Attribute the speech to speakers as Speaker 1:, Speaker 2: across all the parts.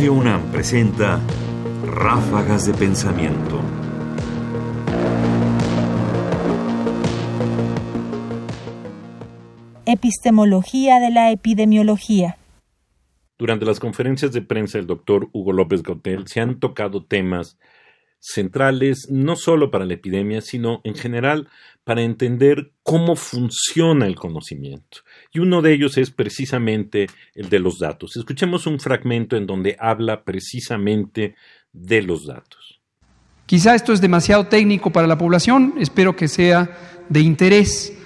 Speaker 1: Radio UNAM presenta Ráfagas de Pensamiento.
Speaker 2: Epistemología de la epidemiología.
Speaker 3: Durante las conferencias de prensa del doctor Hugo López Gotel se han tocado temas centrales no solo para la epidemia, sino en general para entender cómo funciona el conocimiento. Y uno de ellos es precisamente el de los datos. Escuchemos un fragmento en donde habla precisamente de los datos.
Speaker 4: Quizá esto es demasiado técnico para la población, espero que sea de interés.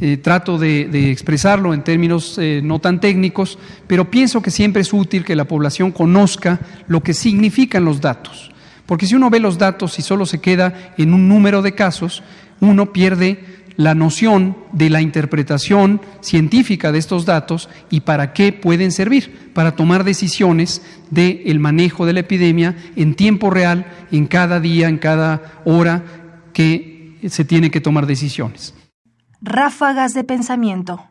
Speaker 4: Eh, trato de, expresarlo en términos eh, no tan técnicos, pero pienso que siempre es útil que la población conozca lo que significan los datos. Porque si uno ve los datos y solo se queda en un número de casos, uno pierde la noción de la interpretación científica de estos datos y para qué pueden servir, para tomar decisiones del manejo de la epidemia en tiempo real, en cada día, en cada hora que se tiene que tomar decisiones.
Speaker 2: Ráfagas de pensamiento.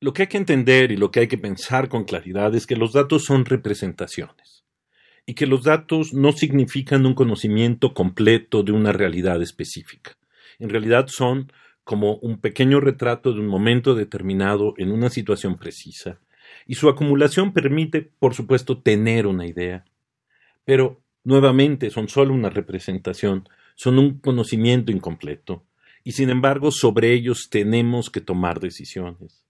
Speaker 3: Lo que hay que entender y lo que hay que pensar con claridad es que los datos son representaciones y que los datos no significan un conocimiento completo de una realidad específica. En realidad son como un pequeño retrato de un momento determinado en una situación precisa, y su acumulación permite, por supuesto, tener una idea. Pero, nuevamente, son solo una representación, son un conocimiento incompleto, y sin embargo sobre ellos tenemos que tomar decisiones.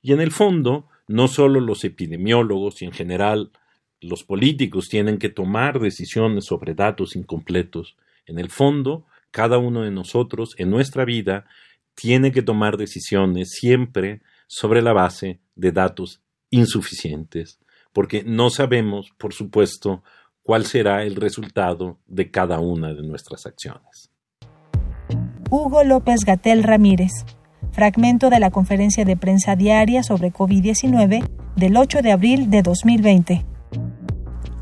Speaker 3: Y en el fondo, no solo los epidemiólogos y en general los políticos tienen que tomar decisiones sobre datos incompletos. En el fondo, cada uno de nosotros en nuestra vida tiene que tomar decisiones siempre sobre la base de datos insuficientes, porque no sabemos, por supuesto, cuál será el resultado de cada una de nuestras acciones.
Speaker 2: Hugo López Gatel Ramírez, fragmento de la conferencia de prensa diaria sobre COVID-19 del 8 de abril de 2020.